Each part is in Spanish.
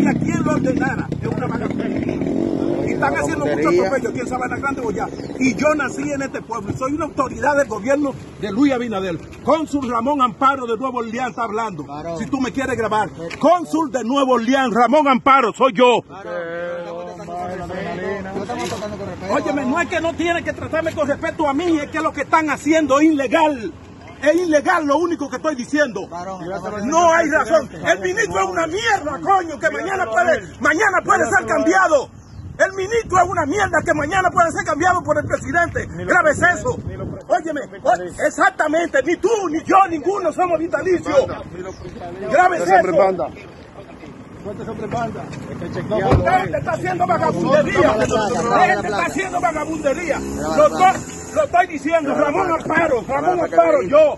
tenía quien lo ordenara. Y están haciendo muchos atropellos aquí en Sabana Grande Boyá. Y yo nací en este pueblo soy una autoridad del gobierno de Luis Abinader. Cónsul Ramón Amparo de Nuevo Orleans está hablando. Si tú me quieres grabar. Cónsul de Nuevo Orleans, Ramón Amparo, soy yo. Óyeme, no es que no tiene que tratarme con respeto a mí, es que lo que están haciendo es ilegal. Es ilegal lo único que estoy diciendo. No hay razón. El ministro es una mierda, coño, que mañana puede, mañana puede ser cambiado. El ministro es una mierda que mañana puede ser cambiado por el presidente. Grave es eso. Óyeme, exactamente, ni tú, ni yo, ninguno somos vitalicios. Grave es eso. Usted está haciendo vagabundería. Usted está haciendo vagabundería. Lo estoy, diciendo, Ramón Amparo, Ramón Amparo, yo.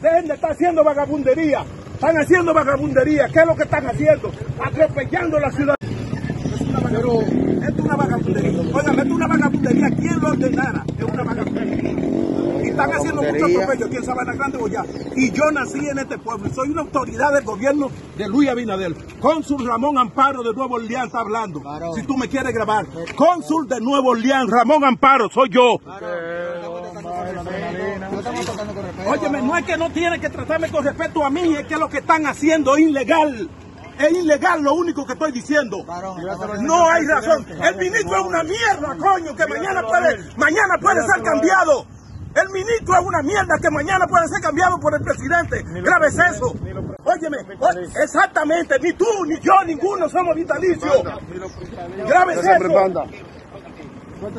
Dejen de estar haciendo vagabundería. Están haciendo vagabundería. ¿Qué es lo que están haciendo? Atropellando la ciudad. Pero esto es una vagabundería. Oigan, esto es una vagabundería. ¿Quién lo ordenara? Es una vagabundería. Y están haciendo mucho atropello aquí en Sabana Grande, Boyá. Y yo nací en este pueblo y soy una autoridad del gobierno de Luis Abinadel. Cónsul Ramón Amparo de Nuevo Orleans está hablando. Si tú me quieres grabar. Cónsul de Nuevo Orleans, Ramón Amparo, soy yo. Óyeme, no es que no tiene que tratarme con respeto a mí, es que lo que están haciendo es ilegal. Es ilegal lo único que estoy diciendo. No hay razón. El ministro es una mierda, coño, que mañana puede, mañana puede ser cambiado. El ministro es una mierda que mañana puede ser cambiado por el presidente. Grave es eso. Óyeme, exactamente, ni tú, ni yo, ninguno somos vitalicios. Grave es eso. Usted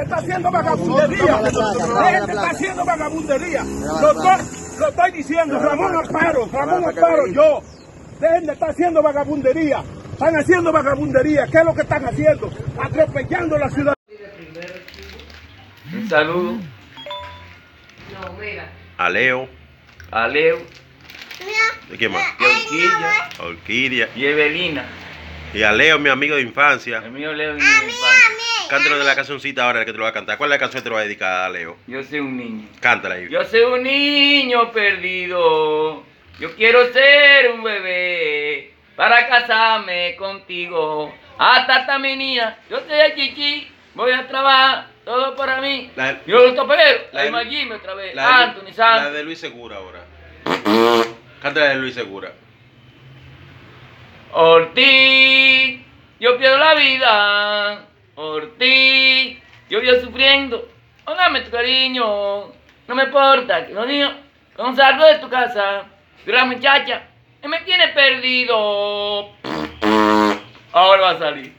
está haciendo vagabundería. Usted está haciendo vagabundería. Lo estoy, lo estoy diciendo, Ramón Amparo, Ramón Amparo, yo. Dejen de estar haciendo vagabundería. Están haciendo vagabundería. ¿Qué es lo que están haciendo? Atropellando la ciudad. Un saludo No, mira. a Leo, a Leo, ¿de quién más? a Orquídea A Orquídea. y Evelina. Y a Leo, mi amigo de infancia. El mío Leo mi infancia. Cántalo de la cancioncita ahora que te lo va a cantar. ¿Cuál es la canción que te lo va a dedicar a Leo? Yo soy un niño. Cántala ahí. Yo soy un niño perdido. Yo quiero ser un bebé para casarme contigo. Hasta esta menina. Yo soy el chichi. Voy a trabajar. Todo para mí. La- Yo los topero. la- Ahí Magime otra vez. La de, Anthony la Santos. de Luis Segura ahora. Cántala de Luis Segura. Ortiz, yo pierdo la vida. Ortiz, yo vivo sufriendo. Póngame tu cariño. No me importa que los niños no salgo de tu casa. Pero la muchacha que me tiene perdido. Ahora va a salir.